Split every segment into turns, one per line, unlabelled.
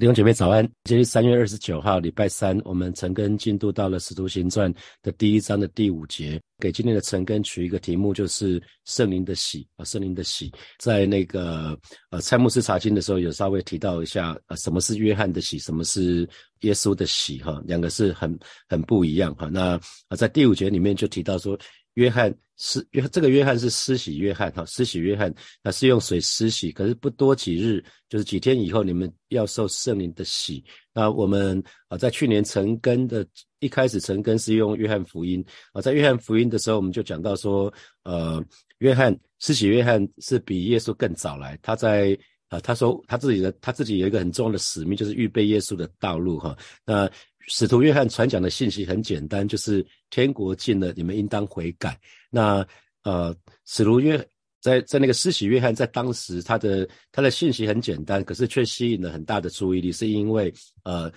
弟兄姐妹早安！今天三月二十九号，礼拜三，我们陈根进度到了《使徒行传》的第一章的第五节。给今天的陈根取一个题目，就是圣灵的喜啊，圣灵的喜。在那个呃蔡牧师查经的时候，有稍微提到一下，呃，什么是约翰的喜，什么是耶稣的喜哈，两个是很很不一样哈。那啊，在第五节里面就提到说。约翰施约这个约翰是施洗约翰哈，施洗约翰那是用水施洗，可是不多几日，就是几天以后，你们要受圣灵的洗。那我们啊，在去年成根的一开始成根是用约翰福音啊，在约翰福音的时候，我们就讲到说，呃，约翰施洗约翰是比耶稣更早来，他在啊，他说他自己的他自己有一个很重要的使命，就是预备耶稣的道路哈。那使徒约翰传讲的信息很简单，就是天国近了，你们应当悔改。那呃，使徒约在在那个施洗约翰在当时他的他的信息很简单，可是却吸引了很大的注意力，是因为呃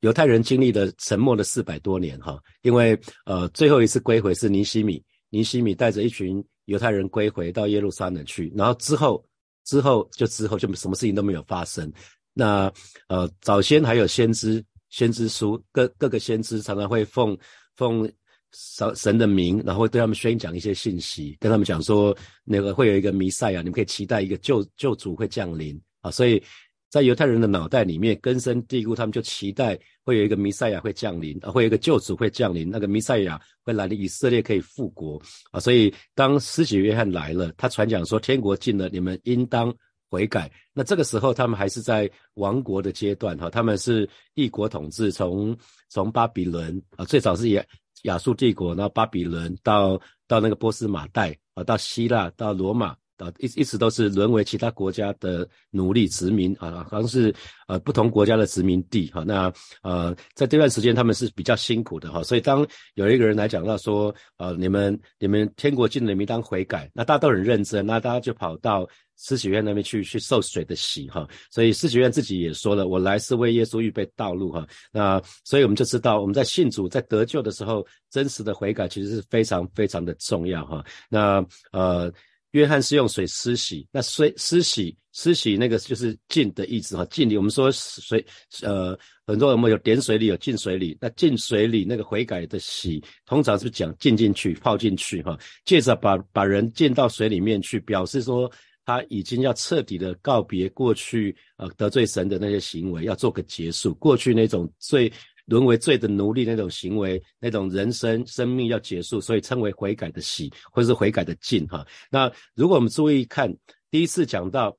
犹太人经历了沉默了四百多年哈，因为呃最后一次归回是尼西米，尼西米带着一群犹太人归回到耶路撒冷去，然后之后之后就之后就什么事情都没有发生。那呃早先还有先知。先知书，各各个先知常常会奉奉神神的名，然后对他们宣讲一些信息，跟他们讲说，那个会有一个弥赛亚，你们可以期待一个救救主会降临啊。所以在犹太人的脑袋里面根深蒂固，他们就期待会有一个弥赛亚会降临啊，会有一个救主会降临，那个弥赛亚会来临，以色列可以复国啊。所以当施洗约翰来了，他传讲说天国近了，你们应当。悔改，那这个时候他们还是在亡国的阶段哈，他们是异国统治，从从巴比伦啊，最早是亚亚述帝国，然后巴比伦到到那个波斯马代啊，到希腊，到罗马。啊，一一直都是沦为其他国家的奴隶殖民啊，好像是呃不同国家的殖民地哈。那呃在这段时间他们是比较辛苦的哈，所以当有一个人来讲到说，呃你们你们天国进了，你们当悔改，那大家都很认真，那大家就跑到施洗院那边去去受水的洗哈。所以施洗院自己也说了，我来是为耶稣预备道路哈。那所以我们就知道我们在信主在得救的时候，真实的悔改其实是非常非常的重要哈。那呃。约翰是用水施洗，那水施洗施洗那个就是浸的意思哈，浸里我们说水呃很多我们有点水里有浸水里，那浸水里那个悔改的洗，通常是讲浸进去泡进去哈，借着把把人浸到水里面去，表示说他已经要彻底的告别过去呃得罪神的那些行为，要做个结束，过去那种最。沦为罪的奴隶那种行为，那种人生生命要结束，所以称为悔改的喜，或是悔改的进哈。那如果我们注意看，第一次讲到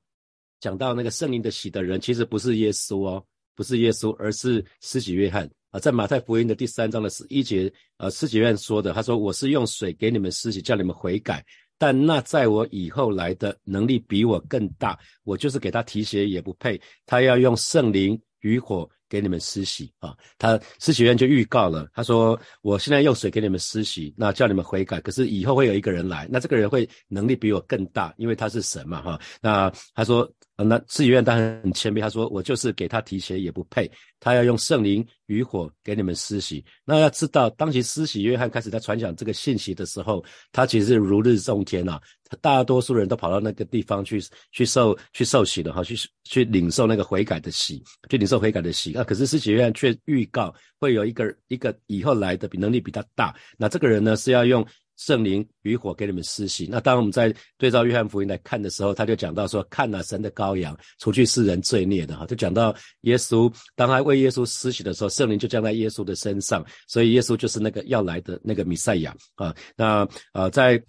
讲到那个圣灵的喜的人，其实不是耶稣哦，不是耶稣，而是施洗约翰啊。在马太福音的第三章的十一节，呃，施洗约翰说的，他说：“我是用水给你们施洗，叫你们悔改，但那在我以后来的能力比我更大，我就是给他提鞋也不配，他要用圣灵与火。”给你们施洗啊！他施洗院就预告了，他说：“我现在用水给你们施洗，那叫你们悔改。可是以后会有一个人来，那这个人会能力比我更大，因为他是神嘛，哈。那他说，那施洗院当然很谦卑，他说我就是给他提鞋也不配，他要用圣灵与火给你们施洗。那要知道，当其施洗约翰开始在传讲这个信息的时候，他其实是如日中天啊。大多数人都跑到那个地方去去受去受洗了哈，去去领受那个悔改的洗，去领受悔改的洗那。可是施洗约翰却预告会有一个一个以后来的比能力比他大，那这个人呢是要用圣灵与火给你们施洗。那当我们在对照约翰福音来看的时候，他就讲到说，看了神的羔羊，除去世人罪孽的哈，就讲到耶稣当他为耶稣施洗的时候，圣灵就降在耶稣的身上，所以耶稣就是那个要来的那个弥赛亚啊。那呃在。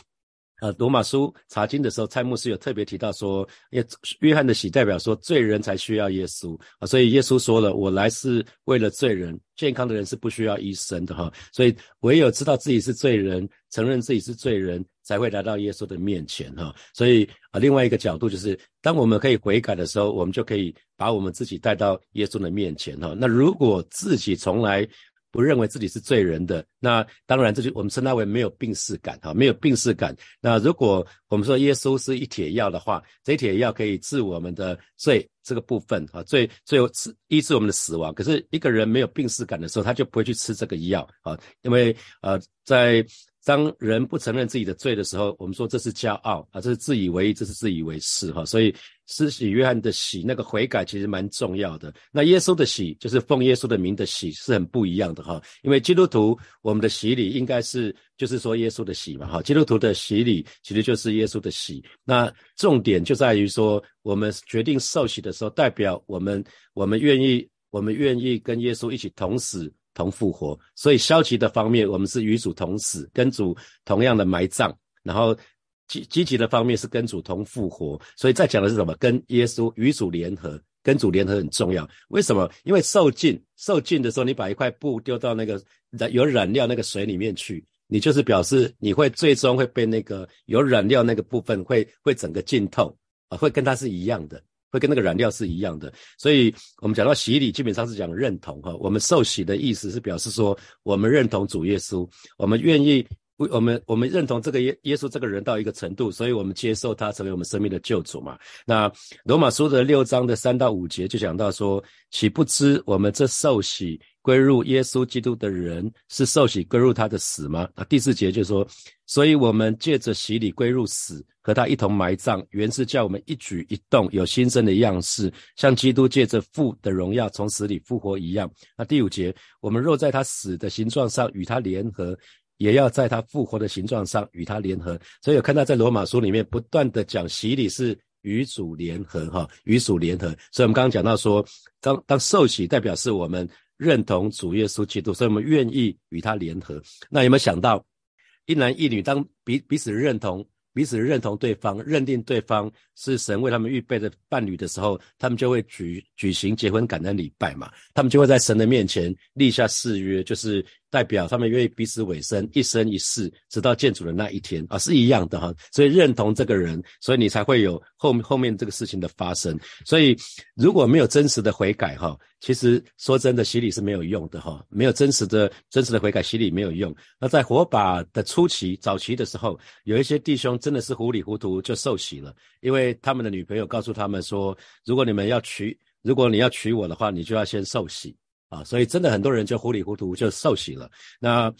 呃，罗马书查经的时候，蔡牧师有特别提到说，约约翰的喜代表说罪人才需要耶稣啊，所以耶稣说了，我来是为了罪人，健康的人是不需要医生的哈，所以唯有知道自己是罪人，承认自己是罪人，才会来到耶稣的面前哈。所以啊，另外一个角度就是，当我们可以悔改的时候，我们就可以把我们自己带到耶稣的面前哈。那如果自己从来不认为自己是罪人的，那当然这就我们称它为没有病逝感哈，没有病逝感。那如果我们说耶稣是一帖药的话，这一帖药可以治我们的罪这个部分啊，最最后治医治我们的死亡。可是一个人没有病逝感的时候，他就不会去吃这个药啊，因为呃，在当人不承认自己的罪的时候，我们说这是骄傲啊，这是自以为，这是自以为是哈。所以施洗约翰的洗那个悔改其实蛮重要的。那耶稣的洗就是奉耶稣的名的洗是很不一样的哈。因为基督徒我们的洗礼应该是就是说耶稣的洗嘛哈。基督徒的洗礼其实就是耶稣的洗。那重点就在于说，我们决定受洗的时候，代表我们我们愿意我们愿意跟耶稣一起同死。同复活，所以消极的方面，我们是与主同死，跟主同样的埋葬；然后积积极的方面是跟主同复活。所以再讲的是什么？跟耶稣与主联合，跟主联合很重要。为什么？因为受浸，受浸的时候，你把一块布丢到那个染有染料那个水里面去，你就是表示你会最终会被那个有染料那个部分会会整个浸透啊，会跟它是一样的。会跟那个染料是一样的，所以我们讲到洗礼，基本上是讲认同哈。我们受洗的意思是表示说，我们认同主耶稣，我们愿意，我们我们认同这个耶耶稣这个人到一个程度，所以我们接受他成为我们生命的救主嘛。那罗马书的六章的三到五节就讲到说，岂不知我们这受洗？归入耶稣基督的人是受洗归入他的死吗？啊，第四节就说，所以我们借着洗礼归入死，和他一同埋葬，原是叫我们一举一动有新生的样式，像基督借着父的荣耀从死里复活一样。那第五节，我们若在他死的形状上与他联合，也要在他复活的形状上与他联合。所以有看到在罗马书里面不断的讲洗礼是与主联合，哈，与主联合。所以我们刚刚讲到说，当当受洗代表是我们。认同主耶稣基督，所以我们愿意与他联合。那有没有想到，一男一女当彼彼此认同、彼此认同对方、认定对方是神为他们预备的伴侣的时候，他们就会举举行结婚感恩礼拜嘛？他们就会在神的面前立下誓约，就是。代表他们愿意彼此委身，一生一世，直到见主的那一天啊，是一样的哈。所以认同这个人，所以你才会有后后面这个事情的发生。所以如果没有真实的悔改哈，其实说真的，洗礼是没有用的哈。没有真实的真实的悔改，洗礼没有用。那在火把的初期、早期的时候，有一些弟兄真的是糊里糊涂就受洗了，因为他们的女朋友告诉他们说，如果你们要娶，如果你要娶我的话，你就要先受洗。啊，所以真的很多人就糊里糊涂就受洗了。那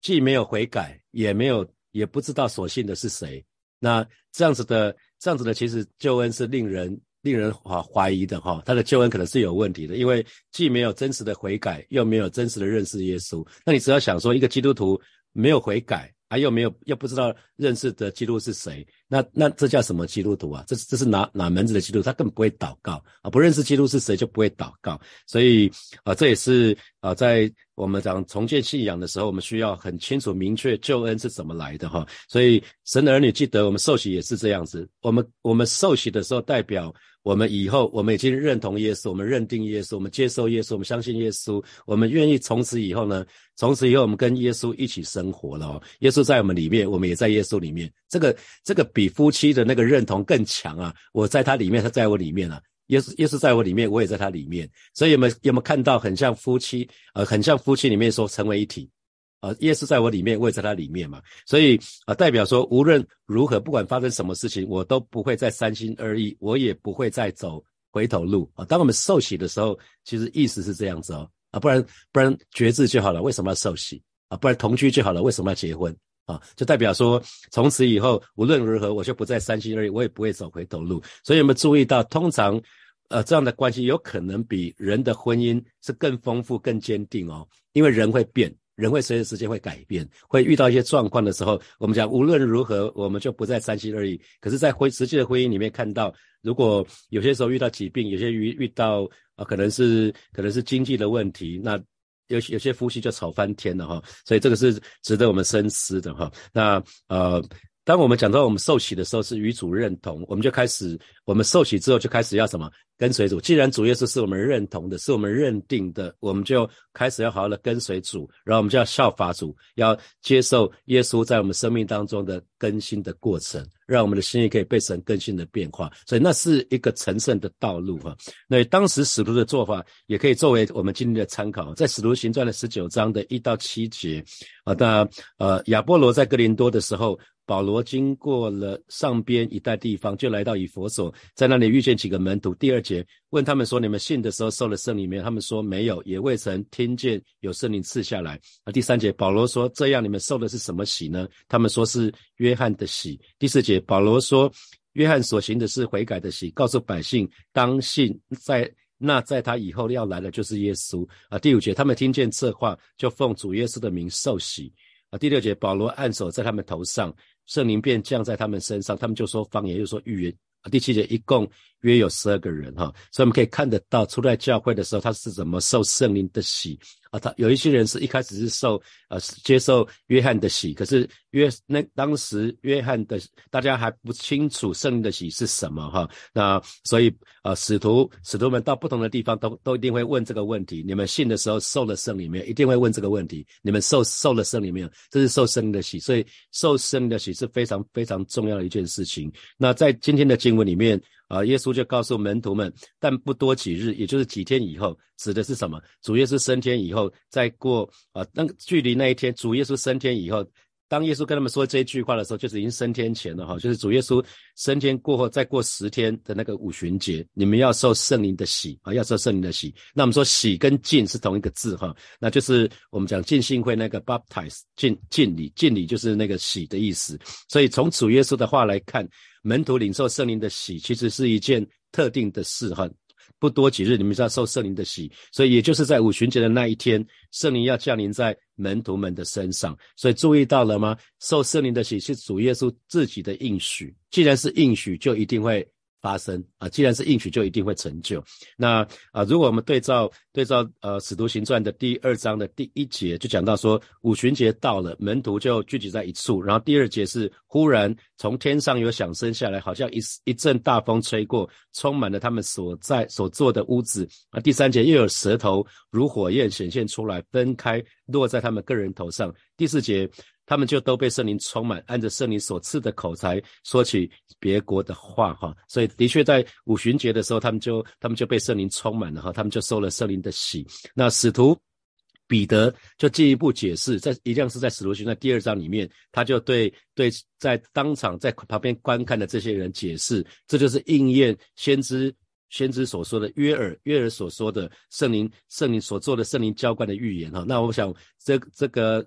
既没有悔改，也没有也不知道所信的是谁。那这样子的，这样子的，其实救恩是令人令人怀怀疑的哈。他的救恩可能是有问题的，因为既没有真实的悔改，又没有真实的认识耶稣。那你只要想说，一个基督徒没有悔改。还有没有又不知道认识的基督是谁？那那这叫什么基督徒啊？这这是哪哪门子的基督？他根本不会祷告啊！不认识基督是谁就不会祷告。所以啊，这也是啊，在我们讲重建信仰的时候，我们需要很清楚明确救恩是怎么来的哈。所以神的儿女记得，我们受洗也是这样子。我们我们受洗的时候，代表我们以后我们已经认同耶稣，我们认定耶稣，我们接受耶稣，我们相信耶稣，我们愿意从此以后呢？从此以后，我们跟耶稣一起生活了哦。耶稣在我们里面，我们也在耶稣里面。这个这个比夫妻的那个认同更强啊！我在他里面，他在我里面啊。耶稣耶稣在我里面，我也在他里面。所以有没有有没有看到很像夫妻？呃，很像夫妻里面说成为一体。呃，耶稣在我里面，我也在他里面嘛。所以啊，代表说无论如何，不管发生什么事情，我都不会再三心二意，我也不会再走回头路啊。当我们受洗的时候，其实意思是这样子哦。啊，不然不然绝志就好了，为什么要受洗啊？不然同居就好了，为什么要结婚啊？就代表说，从此以后无论如何，我就不再三心二意，我也不会走回头路。所以有没有注意到，通常，呃，这样的关系有可能比人的婚姻是更丰富、更坚定哦，因为人会变。人会随着时间会改变，会遇到一些状况的时候，我们讲无论如何，我们就不再三心二意。可是，在婚实际的婚姻里面看到，如果有些时候遇到疾病，有些遇遇到啊，可能是可能是经济的问题，那有有些夫妻就吵翻天了哈。所以这个是值得我们深思的哈。那呃。当我们讲到我们受洗的时候是与主认同，我们就开始，我们受洗之后就开始要什么跟随主。既然主耶稣是我们认同的，是我们认定的，我们就开始要好好的跟随主，然后我们就要效法主，要接受耶稣在我们生命当中的更新的过程，让我们的心意可以被神更新的变化。所以那是一个成圣的道路哈。那当时使徒的做法也可以作为我们今天的参考，在使徒行传的十九章的一到七节啊，那呃亚波罗在哥林多的时候。保罗经过了上边一带地方，就来到以佛所，在那里遇见几个门徒。第二节问他们说：“你们信的时候受了圣灵没有？”他们说：“没有，也未曾听见有圣灵赐下来。”啊，第三节保罗说：“这样你们受的是什么喜呢？”他们说是约翰的喜。第四节保罗说：“约翰所行的是悔改的喜，告诉百姓当信在。”那在他以后要来的就是耶稣啊。第五节，他们听见这话，就奉主耶稣的名受洗啊。第六节，保罗按手在他们头上，圣灵便降在他们身上，他们就说方言，又说预言。第七节，一共约有十二个人哈，所以我们可以看得到，初代教会的时候，他是怎么受圣灵的洗。他有一些人是一开始是受呃接受约翰的洗，可是约那当时约翰的大家还不清楚圣灵的洗是什么哈，那所以呃使徒使徒们到不同的地方都都一定会问这个问题：你们信的时候受了圣灵没有？一定会问这个问题：你们受受了圣灵没有？这是受圣灵的洗，所以受圣灵的洗是非常非常重要的一件事情。那在今天的经文里面。啊，耶稣就告诉门徒们，但不多几日，也就是几天以后，指的是什么？主耶稣升天以后，再过啊，那个距离那一天，主耶稣升天以后。当耶稣跟他们说这句话的时候，就是已经升天前了哈，就是主耶稣升天过后，再过十天的那个五旬节，你们要受圣灵的洗啊，要受圣灵的洗。那我们说洗跟浸是同一个字哈，那就是我们讲浸信会那个 baptize 浸浸礼，浸礼就是那个洗的意思。所以从主耶稣的话来看，门徒领受圣灵的洗，其实是一件特定的事哈。不多几日，你们就要受圣灵的洗，所以也就是在五旬节的那一天，圣灵要降临在门徒们的身上。所以注意到了吗？受圣灵的洗是主耶稣自己的应许，既然是应许，就一定会。发生啊，既然是应许，就一定会成就。那啊，如果我们对照对照呃《使徒行传》的第二章的第一节，就讲到说五旬节到了，门徒就聚集在一处。然后第二节是忽然从天上有响声下来，好像一一阵大风吹过，充满了他们所在所坐的屋子。啊，第三节又有舌头如火焰显现出来，分开落在他们个人头上。第四节。他们就都被圣灵充满，按着圣灵所赐的口才说起别国的话，哈，所以的确在五旬节的时候，他们就他们就被圣灵充满了，哈，他们就受了圣灵的洗。那使徒彼得就进一步解释，在一样是在使徒行传第二章里面，他就对对在当场在旁边观看的这些人解释，这就是应验先知先知所说的约尔约尔所说的圣灵圣灵所做的圣灵浇灌的预言，哈，那我想这这个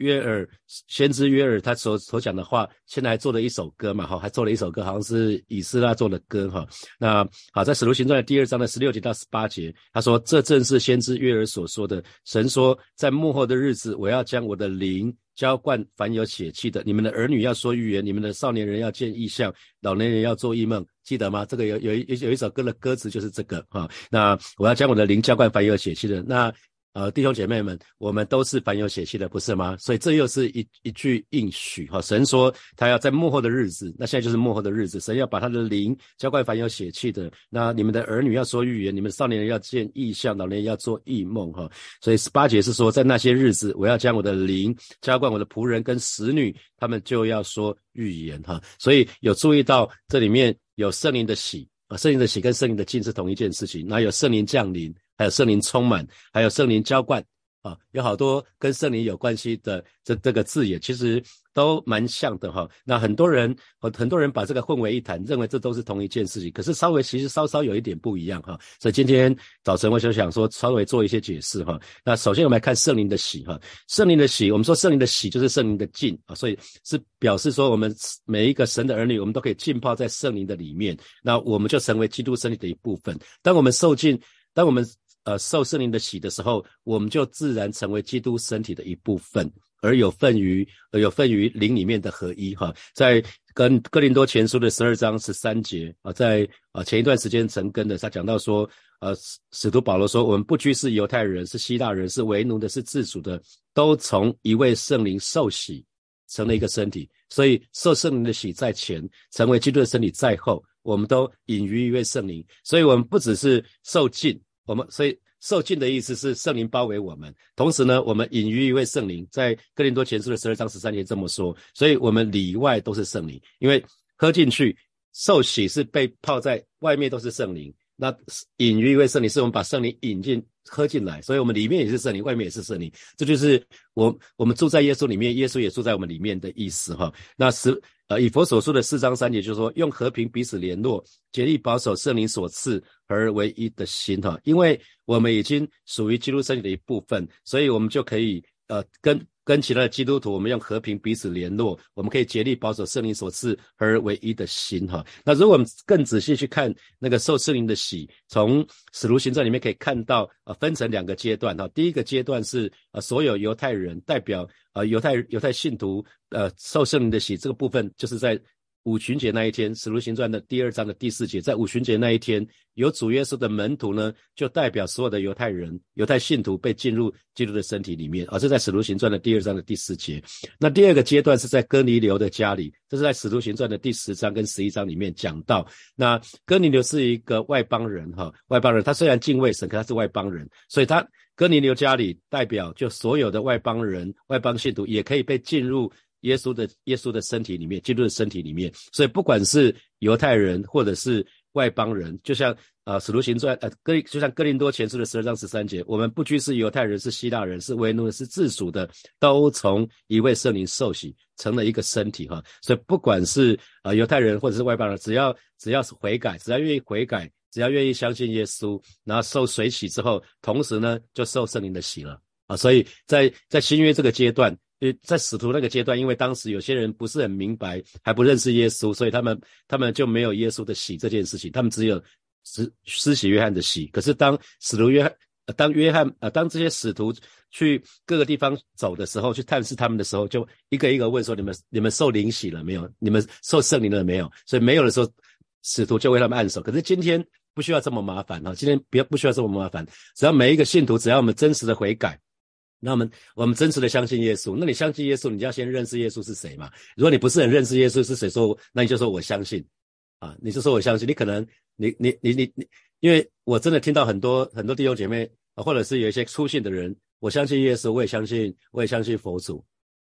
约。尔先知约尔他所所讲的话，现在还做了一首歌嘛？哈，还做了一首歌，好像是以斯拉做的歌哈。那好，在使徒行传的第二章的十六节到十八节，他说：“这正是先知约尔所说的。神说，在幕后的日子，我要将我的灵浇灌凡有血气的。你们的儿女要说预言，你们的少年人要见异象，老年人要做异梦。记得吗？这个有有一有一首歌的歌词就是这个哈。那我要将我的灵浇灌凡有血气的。那呃，弟兄姐妹们，我们都是凡有血气的，不是吗？所以这又是一一句应许哈。神说他要在幕后的日子，那现在就是幕后的日子，神要把他的灵浇灌凡有血气的。那你们的儿女要说预言，你们少年人要见异象，老年人要做异梦哈。所以十八节是说，在那些日子，我要将我的灵浇灌我的仆人跟使女，他们就要说预言哈。所以有注意到这里面有圣灵的喜啊，圣灵的喜跟圣灵的敬是同一件事情，那有圣灵降临。还有圣灵充满，还有圣灵浇灌啊，有好多跟圣灵有关系的这这个字眼，其实都蛮像的哈。那很多人很很多人把这个混为一谈，认为这都是同一件事情，可是稍微其实稍稍有一点不一样哈。所以今天早晨我就想说，稍微做一些解释哈。那首先我们来看圣灵的喜哈，圣灵的喜，我们说圣灵的喜就是圣灵的浸啊，所以是表示说我们每一个神的儿女，我们都可以浸泡在圣灵的里面，那我们就成为基督身体的一部分。当我们受浸，当我们呃，受圣灵的洗的时候，我们就自然成为基督身体的一部分，而有份于而有份于灵里面的合一哈。在跟哥林多前书的十二章十三节啊，在啊前一段时间成根的，他讲到说，呃，使徒保罗说，我们不拘是犹太人，是希腊人，是为奴的，是自主的，都从一位圣灵受洗，成了一个身体。所以受圣灵的洗在前，成为基督的身体在后，我们都隐于一位圣灵。所以我们不只是受浸。我们所以受浸的意思是圣灵包围我们，同时呢，我们隐于一位圣灵，在哥林多前书的十二章十三节这么说，所以我们里外都是圣灵，因为喝进去受洗是被泡在外面都是圣灵，那隐于一位圣灵，是我们把圣灵引进喝进来，所以我们里面也是圣灵，外面也是圣灵。这就是我我们住在耶稣里面，耶稣也住在我们里面的意思哈。那是呃以佛所说的四章三节，就是说用和平彼此联络，竭力保守圣灵所赐而唯一的心哈。因为我们已经属于基督身体的一部分，所以我们就可以呃跟。跟其他的基督徒，我们用和平彼此联络，我们可以竭力保守圣灵所赐而唯一的心哈。那如果我们更仔细去看那个受圣灵的喜，从使徒行传里面可以看到，呃，分成两个阶段哈。第一个阶段是呃所有犹太人代表呃犹太犹太信徒呃受圣灵的喜这个部分，就是在。五旬节那一天，《使徒行传》的第二章的第四节，在五旬节那一天，有主耶稣的门徒呢，就代表所有的犹太人、犹太信徒被进入基督的身体里面。啊，这在《使徒行传》的第二章的第四节。那第二个阶段是在哥尼流的家里，这是在《使徒行传》的第十章跟十一章里面讲到。那哥尼流是一个外邦人，哈，外邦人，他虽然敬畏神，可他是外邦人，所以他哥尼流家里代表就所有的外邦人、外邦信徒也可以被进入。耶稣的耶稣的身体里面，基督的身体里面，所以不管是犹太人或者是外邦人，就像呃使徒行传呃哥就像哥林多前书的十二章十三节，我们不拘是犹太人是希腊人是为奴是自属的，都从一位圣灵受洗，成了一个身体哈。所以不管是呃犹太人或者是外邦人，只要只要是悔改，只要愿意悔改，只要愿意相信耶稣，然后受水洗之后，同时呢就受圣灵的洗了啊。所以在在新约这个阶段。因为在使徒那个阶段，因为当时有些人不是很明白，还不认识耶稣，所以他们他们就没有耶稣的喜这件事情，他们只有施施洗约翰的喜。可是当使徒约翰，当约翰呃，当这些使徒去各个地方走的时候，去探视他们的时候，就一个一个问说：你们你们受灵洗了没有？你们受圣灵了没有？所以没有的时候，使徒就为他们按手。可是今天不需要这么麻烦哈！今天不要不需要这么麻烦，只要每一个信徒，只要我们真实的悔改。那我们我们真实的相信耶稣，那你相信耶稣，你就要先认识耶稣是谁嘛？如果你不是很认识耶稣是谁，说那你就说我相信，啊，你就说我相信。你可能你你你你你，因为我真的听到很多很多弟兄姐妹，或者是有一些出信的人，我相信耶稣，我也相信，我也相信佛祖，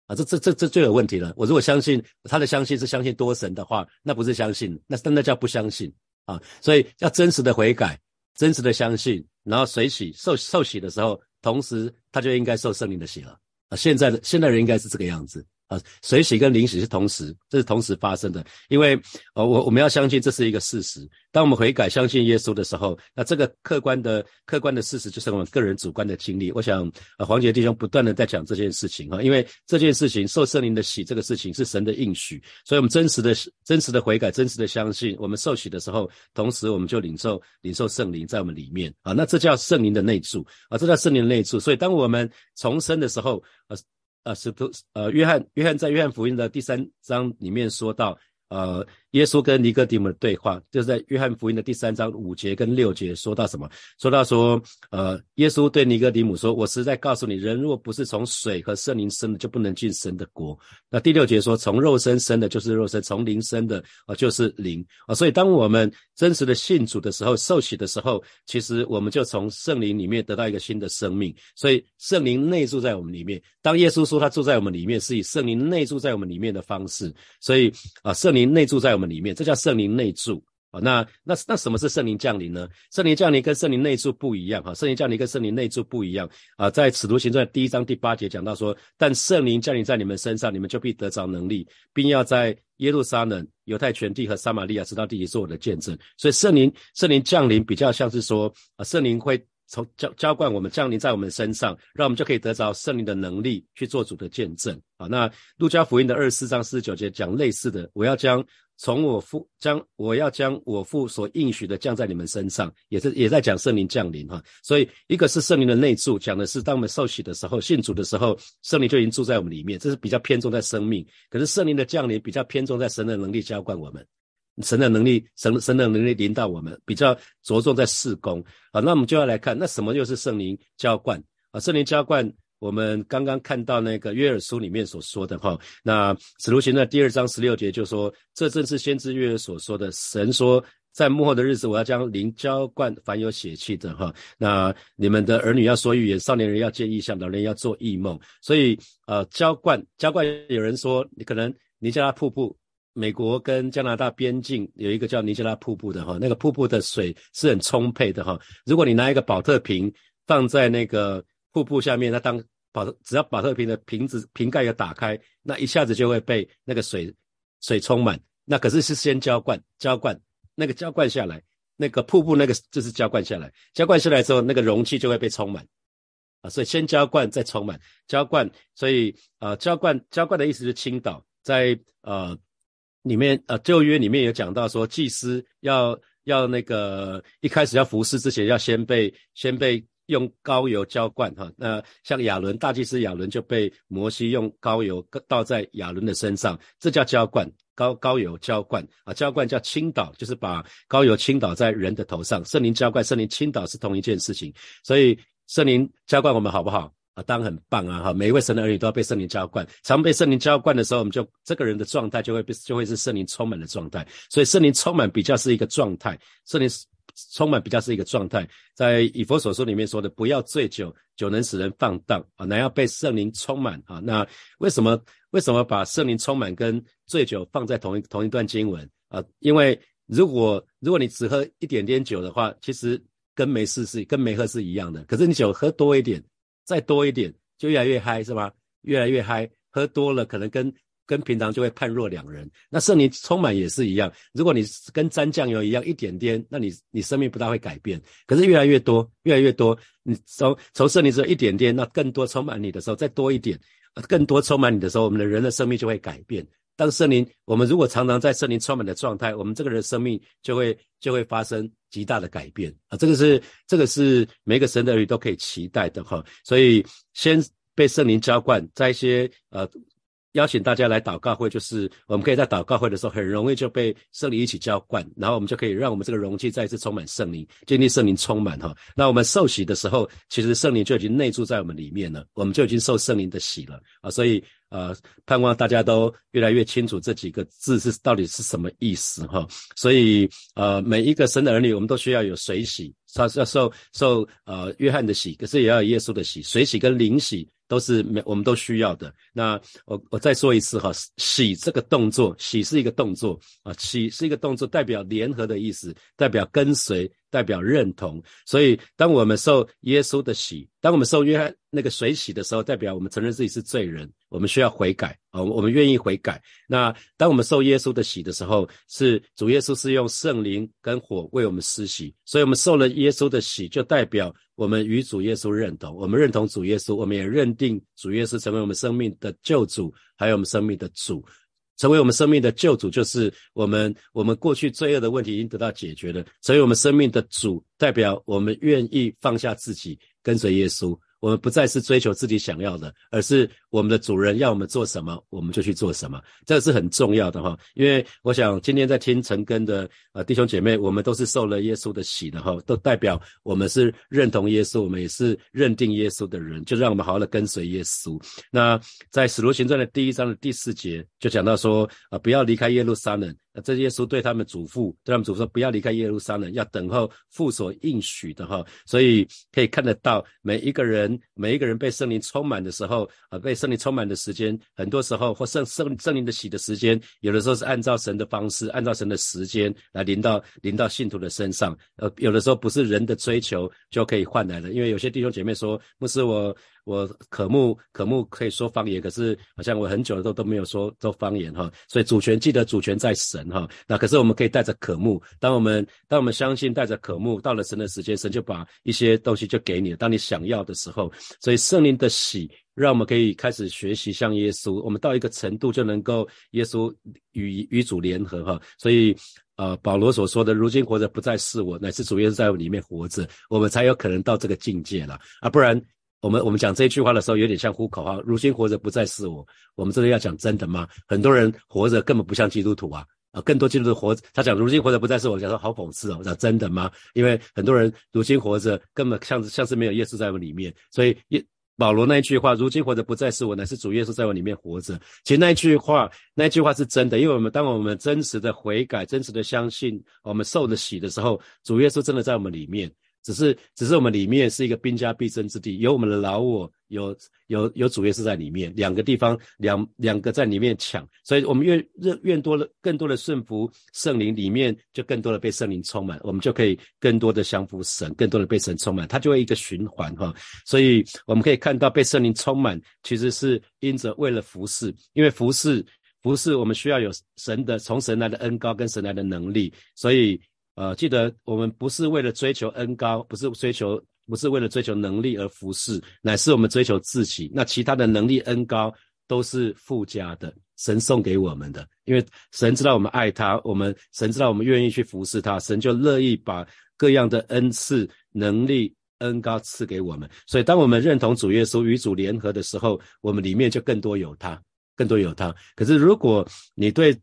啊，这这这这最有问题了。我如果相信他的相信是相信多神的话，那不是相信，那那叫不相信啊。所以要真实的悔改，真实的相信，然后水洗受受洗的时候。同时，他就应该受圣灵的洗了啊！现在的现代人应该是这个样子。啊，水洗跟灵洗是同时，这是同时发生的。因为，呃，我我们要相信这是一个事实。当我们悔改、相信耶稣的时候，那这个客观的、客观的事实就是我们个人主观的经历。我想，呃，黄杰弟兄不断的在讲这件事情啊，因为这件事情受圣灵的洗，这个事情是神的应许，所以我们真实的、真实的悔改、真实的相信，我们受洗的时候，同时我们就领受、领受圣灵在我们里面啊。那这叫圣灵的内住啊，这叫圣灵的内住。所以，当我们重生的时候，呃。呃，使徒呃，约翰约翰在约翰福音的第三章里面说到，呃。耶稣跟尼哥底母的对话，就是在约翰福音的第三章五节跟六节说到什么？说到说，呃，耶稣对尼哥底母说：“我实在告诉你，人若不是从水和圣灵生的，就不能进神的国。”那第六节说：“从肉身生的，就是肉身；从灵生的，啊，就是灵。”啊，所以当我们真实的信主的时候，受洗的时候，其实我们就从圣灵里面得到一个新的生命。所以圣灵内住在我们里面。当耶稣说他住在我们里面，是以圣灵内住在我们里面的方式。所以啊，圣灵内住在我。们里面，这叫圣灵内住啊。那那那什么是圣灵降临呢？圣灵降临跟圣灵内住不一样哈。圣灵降临跟圣灵内住不一样啊。在使徒行传第一章第八节讲到说，但圣灵降临在你们身上，你们就必得着能力，并要在耶路撒冷、犹太全地和撒玛利亚直到地极做我的见证。所以圣灵圣灵降临比较像是说啊，圣灵会。从浇浇灌我们降临在我们身上，让我们就可以得着圣灵的能力去做主的见证啊。那路加福音的二十四章四十九节讲类似的，我要将从我父将我要将我父所应许的降在你们身上，也是也在讲圣灵降临哈。所以一个是圣灵的内住，讲的是当我们受洗的时候，信主的时候，圣灵就已经住在我们里面，这是比较偏重在生命。可是圣灵的降临比较偏重在神的能力浇灌我们。神的能力，神神的能力临到我们，比较着重在事工啊。那我们就要来看，那什么又是圣灵浇灌啊？圣灵浇灌，我们刚刚看到那个约尔书里面所说的哈。那使徒行传第二章十六节就说，这正是先知约尔所说的。神说，在幕后的日子，我要将灵浇灌凡有血气的哈。那你们的儿女要说预言，少年人要见异象，老人要做异梦。所以呃，浇灌浇灌，有人说你可能尼加拉瀑布。美国跟加拿大边境有一个叫尼加拉瀑布的哈，那个瀑布的水是很充沛的哈。如果你拿一个保特瓶放在那个瀑布下面，那当保只要保特瓶的瓶子瓶盖要打开，那一下子就会被那个水水充满。那可是是先浇灌浇灌，那个浇灌下来，那个瀑布那个就是浇灌下来，浇灌下来之后，那个容器就会被充满啊。所以先浇灌再充满，浇灌，所以啊浇灌浇灌的意思是倾倒，在呃里面呃旧约里面有讲到说，祭司要要那个一开始要服侍之前，要先被先被。用高油浇灌哈，那像亚伦大祭司亚伦就被摩西用高油倒在亚伦的身上，这叫浇灌，高高油浇灌啊，浇灌叫倾倒，就是把高油倾倒在人的头上。圣灵浇灌，圣灵倾倒是同一件事情，所以圣灵浇灌我们好不好啊？当然很棒啊哈！每一位神的儿女都要被圣灵浇灌，常被圣灵浇灌的时候，我们就这个人的状态就会被就会是圣灵充满的状态。所以圣灵充满比较是一个状态，圣灵。充满比较是一个状态，在以佛所说里面说的，不要醉酒，酒能使人放荡啊，那要被圣灵充满啊。那为什么为什么把圣灵充满跟醉酒放在同一同一段经文啊？因为如果如果你只喝一点点酒的话，其实跟没事是跟没喝是一样的。可是你酒喝多一点，再多一点，就越来越嗨，是吧？越来越嗨，喝多了可能跟。跟平常就会判若两人。那圣灵充满也是一样，如果你跟沾酱油一样一点点，那你你生命不大会改变。可是越来越多，越来越多，你从从圣灵只有一点点，那更多充满你的时候，再多一点，更多充满你的时候，我们的人的生命就会改变。当圣灵，我们如果常常在圣灵充满的状态，我们这个人的生命就会就会发生极大的改变啊！这个是这个是每个神的儿女都可以期待的哈。所以先被圣灵浇灌，在一些呃。邀请大家来祷告会，就是我们可以在祷告会的时候，很容易就被圣灵一起浇灌，然后我们就可以让我们这个容器再一次充满圣灵，经历圣灵充满哈。那我们受洗的时候，其实圣灵就已经内住在我们里面了，我们就已经受圣灵的洗了啊。所以呃，盼望大家都越来越清楚这几个字是到底是什么意思哈。所以呃，每一个神的儿女，我们都需要有水洗，他是要受受呃约翰的洗，可是也要有耶稣的洗，水洗跟灵洗。都是每我们都需要的。那我我再说一次哈，洗这个动作，洗是一个动作啊，洗是一个动作，代表联合的意思，代表跟随。代表认同，所以当我们受耶稣的洗，当我们受约翰那个水洗的时候，代表我们承认自己是罪人，我们需要悔改啊，我们愿意悔改。那当我们受耶稣的洗的时候，是主耶稣是用圣灵跟火为我们施洗，所以我们受了耶稣的洗，就代表我们与主耶稣认同，我们认同主耶稣，我们也认定主耶稣成为我们生命的救主，还有我们生命的主。成为我们生命的救主，就是我们我们过去罪恶的问题已经得到解决了。成为我们生命的主，代表我们愿意放下自己，跟随耶稣。我们不再是追求自己想要的，而是我们的主人要我们做什么，我们就去做什么。这个是很重要的哈，因为我想今天在听陈根的呃弟兄姐妹，我们都是受了耶稣的洗的哈，都代表我们是认同耶稣，我们也是认定耶稣的人，就让我们好好的跟随耶稣。那在使徒行传的第一章的第四节就讲到说啊，不要离开耶路撒冷。那这耶稣对他们祖父，对他们祖父说：“不要离开耶路撒冷，要等候父所应许的哈。”所以可以看得到，每一个人，每一个人被圣灵充满的时候，啊，被圣灵充满的时间，很多时候或圣圣圣灵的洗的时间，有的时候是按照神的方式，按照神的时间来临到临到信徒的身上。呃，有的时候不是人的追求就可以换来的，因为有些弟兄姐妹说：“不是我。”我渴慕渴慕可以说方言，可是好像我很久都都没有说说方言哈。所以主权记得主权在神哈。那可是我们可以带着渴慕，当我们当我们相信带着渴慕，到了神的时间，神就把一些东西就给你。当你想要的时候，所以圣灵的喜，让我们可以开始学习像耶稣。我们到一个程度就能够耶稣与与主联合哈。所以呃，保罗所说的，如今活着不再是我，乃是主耶稣在我里面活着，我们才有可能到这个境界了啊，不然。我们我们讲这一句话的时候，有点像呼口号。如今活着不再是我，我们真的要讲真的吗？很多人活着根本不像基督徒啊！啊，更多基督徒活，他讲如今活着不再是我，讲说好讽刺哦。我讲真的吗？因为很多人如今活着根本像像是没有耶稣在我里面，所以耶保罗那一句话，如今活着不再是我，乃是主耶稣在我里面活着。其实那一句话，那一句话是真的，因为我们当我们真实的悔改、真实的相信，我们受了洗的时候，主耶稣真的在我们里面。只是只是我们里面是一个兵家必争之地，有我们的老我，有有有主耶稣在里面，两个地方两两个在里面抢，所以我们越越越多了更多的顺服圣灵，里面就更多的被圣灵充满，我们就可以更多的降服神，更多的被神充满，它就会一个循环哈。所以我们可以看到被圣灵充满，其实是因着为了服侍，因为服侍服侍我们需要有神的从神来的恩高跟神来的能力，所以。呃，记得我们不是为了追求恩高，不是追求，不是为了追求能力而服侍，乃是我们追求自己。那其他的能力恩高都是附加的，神送给我们的。因为神知道我们爱他，我们神知道我们愿意去服侍他，神就乐意把各样的恩赐、能力、恩高赐给我们。所以，当我们认同主耶稣与主联合的时候，我们里面就更多有他，更多有他。可是，如果你对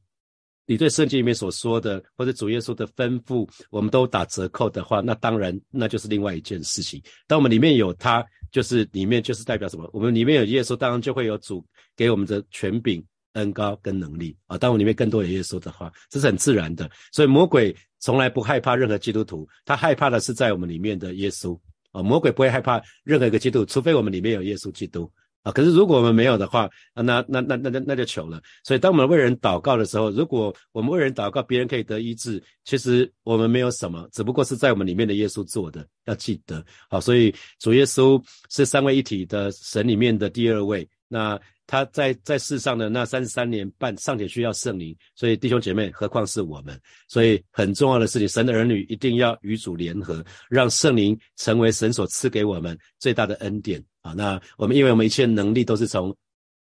你对圣经里面所说的，或者主耶稣的吩咐，我们都打折扣的话，那当然那就是另外一件事情。当我们里面有他，就是里面就是代表什么？我们里面有耶稣，当然就会有主给我们的权柄、恩高跟能力啊。当我们里面更多有耶稣的话，这是很自然的。所以魔鬼从来不害怕任何基督徒，他害怕的是在我们里面的耶稣啊。魔鬼不会害怕任何一个基督徒，除非我们里面有耶稣基督。啊，可是如果我们没有的话，那那那那那那就糗了。所以，当我们为人祷告的时候，如果我们为人祷告，别人可以得医治，其实我们没有什么，只不过是在我们里面的耶稣做的。要记得，好，所以主耶稣是三位一体的神里面的第二位。那他在在世上的那三十三年半尚且需要圣灵，所以弟兄姐妹，何况是我们？所以很重要的事情，神的儿女一定要与主联合，让圣灵成为神所赐给我们最大的恩典。那我们因为我们一切能力都是从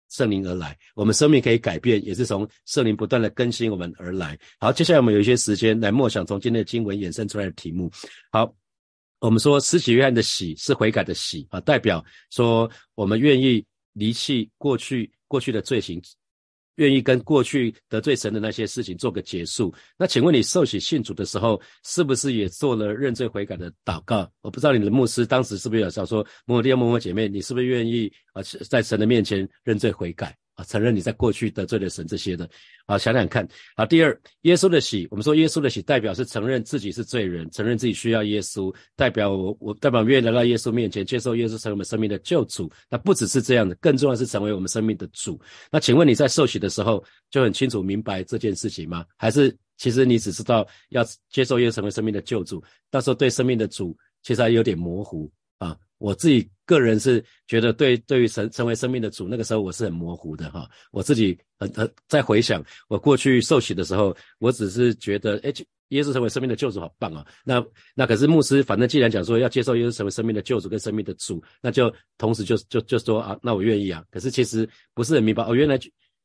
圣灵而来，我们生命可以改变，也是从圣灵不断的更新我们而来。好，接下来我们有一些时间来默想从今天的经文衍生出来的题目。好，我们说施洗约翰的喜是悔改的喜啊，代表说我们愿意离弃过去过去的罪行。愿意跟过去得罪神的那些事情做个结束。那请问你受洗信主的时候，是不是也做了认罪悔改的祷告？我不知道你的牧师当时是不是有想说，某某弟兄、某某姐妹，你是不是愿意啊，在神的面前认罪悔改？啊，承认你在过去得罪了神这些的，啊，想想看，啊，第二，耶稣的喜，我们说耶稣的喜代表是承认自己是罪人，承认自己需要耶稣，代表我我代表愿意来到耶稣面前，接受耶稣成为我们生命的救主。那不只是这样的，更重要是成为我们生命的主。那请问你在受洗的时候就很清楚明白这件事情吗？还是其实你只知道要接受耶稣成为生命的救主，到时候对生命的主其实还有点模糊？我自己个人是觉得，对对于神成为生命的主，那个时候我是很模糊的哈。我自己很很在回想我过去受洗的时候，我只是觉得，哎，耶稣成为生命的救主好棒啊。那那可是牧师，反正既然讲说要接受耶稣成为生命的救主跟生命的主，那就同时就就就说啊，那我愿意啊。可是其实不是很明白，哦，原来。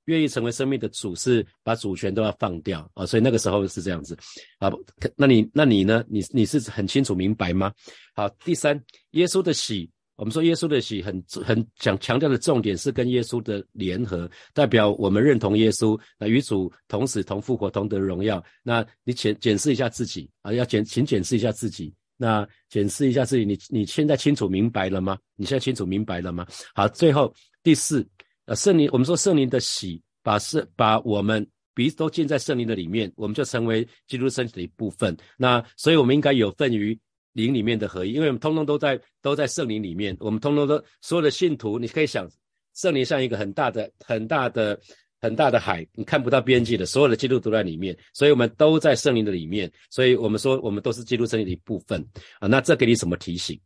愿意成为生命的主，是把主权都要放掉啊！所以那个时候是这样子啊。那你那你呢？你你是很清楚明白吗？好，第三，耶稣的喜，我们说耶稣的喜很很讲强调的重点是跟耶稣的联合，代表我们认同耶稣，那与主同死同复活同得荣耀。那你检检视一下自己啊，要检请检视一下自己，那检视一下自己，你你现在清楚明白了吗？你现在清楚明白了吗？好，最后第四。呃，圣灵，我们说圣灵的喜，把圣把我们彼此都浸在圣灵的里面，我们就成为基督身体的一部分。那所以，我们应该有份于灵里面的合一，因为我们通通都在都在圣灵里面。我们通通都所有的信徒，你可以想，圣灵像一个很大的、很大的、很大的海，你看不到边际的，所有的基督都在里面。所以我们都在圣灵的里面。所以我们说，我们都是基督身体的一部分啊。那这给你什么提醒？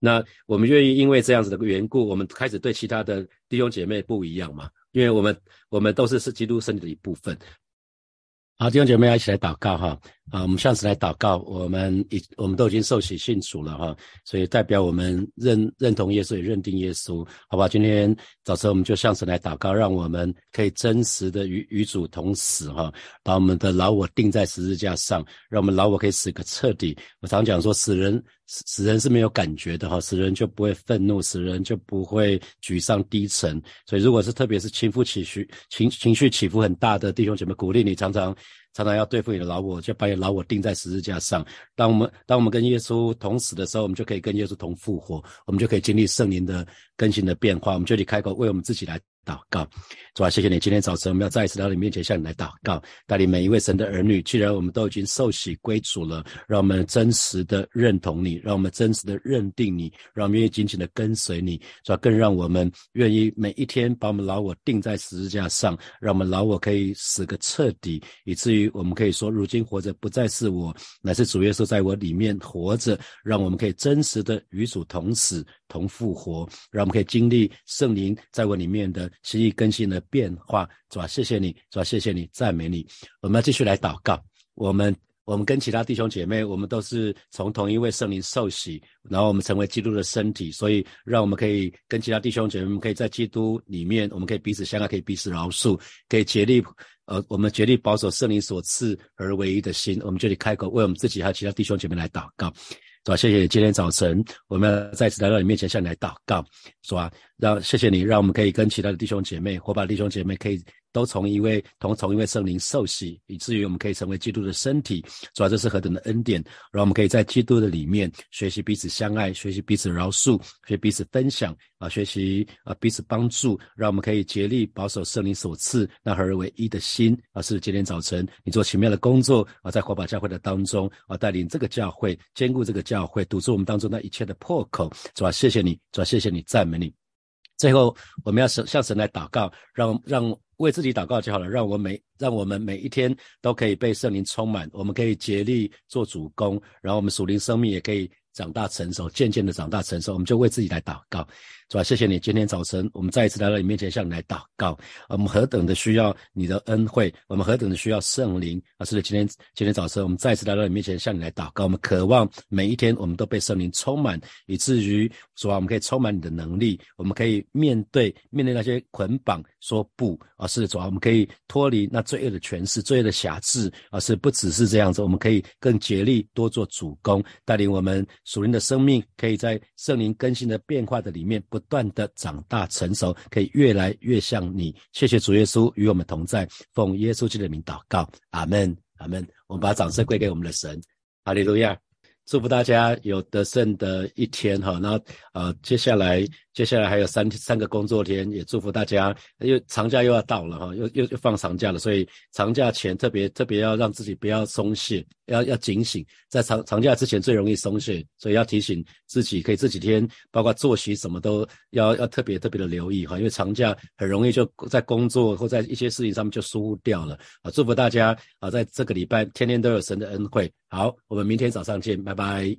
那我们愿意因为这样子的缘故，我们开始对其他的弟兄姐妹不一样嘛？因为我们我们都是是基督身体的一部分。好，弟兄姐妹要一起来祷告哈。啊，我们上次来祷告，我们已我们都已经受洗信主了哈，所以代表我们认认同耶稣，也认定耶稣，好吧？今天早晨我们就向神来祷告，让我们可以真实的与与主同死哈，把我们的老我钉在十字架上，让我们老我可以死个彻底。我常讲说，死人死死人是没有感觉的哈，死人就不会愤怒，死人就不会沮丧低沉。所以，如果是特别是情绪起伏情情绪起伏很大的弟兄姐妹，鼓励你常常。常常要对付你的老我，就把你老我钉在十字架上。当我们当我们跟耶稣同死的时候，我们就可以跟耶稣同复活，我们就可以经历圣灵的更新的变化。我们就得开口为我们自己来祷告，主啊，谢谢你！今天早晨我们要再一次到你面前向你来祷告，带领每一位神的儿女。既然我们都已经受洗归主了，让我们真实的认同你，让我们真实的认定你，让我们愿意紧紧的跟随你。主啊，更让我们愿意每一天把我们老我钉在十字架上，让我们老我可以死个彻底，以至于我们可以说，如今活着不再是我，乃是主耶稣在我里面活着。让我们可以真实的与主同死同复活，让我们可以经历圣灵在我里面的。心意更新的变化，主啊，谢谢你，主啊，谢谢你，赞美你。我们要继续来祷告。我们，我们跟其他弟兄姐妹，我们都是从同一位圣灵受洗，然后我们成为基督的身体，所以让我们可以跟其他弟兄姐妹们，可以在基督里面，我们可以彼此相爱，可以彼此饶恕，可以竭力，呃，我们竭力保守圣灵所赐而唯一的心。我们这里开口为我们自己还有其他弟兄姐妹来祷告。主啊，谢谢今天早晨，我们要再次来到你面前向你来祷告，主啊，让谢谢你，让我们可以跟其他的弟兄姐妹，或把弟兄姐妹可以。都从一位同从一位圣灵受洗，以至于我们可以成为基督的身体。主要这是何等的恩典，让我们可以在基督的里面学习彼此相爱，学习彼此饶恕，学彼此分享啊，学习啊彼此帮助，让我们可以竭力保守圣灵所赐那合而为一的心啊。是今天早晨你做奇妙的工作啊，在火把教会的当中啊，带领这个教会，兼顾这个教会，堵住我们当中那一切的破口。主要谢谢你，主要谢谢你，赞美你。最后我们要神向神来祷告，让让。为自己祷告就好了，让我每让我们每一天都可以被圣灵充满，我们可以竭力做主公，然后我们属灵生命也可以。长大成熟，渐渐的长大成熟，我们就为自己来祷告，是吧？谢谢你，今天早晨我们再一次来到你面前，向你来祷告。我们何等的需要你的恩惠，我们何等的需要圣灵啊！是的，今天今天早晨我们再一次来到你面前，向你来祷告。我们渴望每一天我们都被圣灵充满，以至于主啊我们可以充满你的能力，我们可以面对面对那些捆绑说不啊！是的，主啊，我们可以脱离那罪恶的权势、罪恶的辖制啊！是不只是这样子，我们可以更竭力多做主攻，带领我们。属灵的生命可以在圣灵更新的变化的里面不不断的长大成熟，可以越来越像你。谢谢主耶稣与我们同在，奉耶稣基督的名祷告，阿门，阿门。我们把掌声归给我们的神，哈利路亚。祝福大家有得胜的一天哈。那呃，接下来。接下来还有三三个工作天，也祝福大家，因为长假又要到了哈，又又又放长假了，所以长假前特别特别要让自己不要松懈，要要警醒，在长长假之前最容易松懈，所以要提醒自己，可以这几天包括作息什么都要要特别特别的留意哈，因为长假很容易就在工作或在一些事情上面就疏忽掉了啊！祝福大家啊，在这个礼拜天天都有神的恩惠。好，我们明天早上见，拜拜。Bye.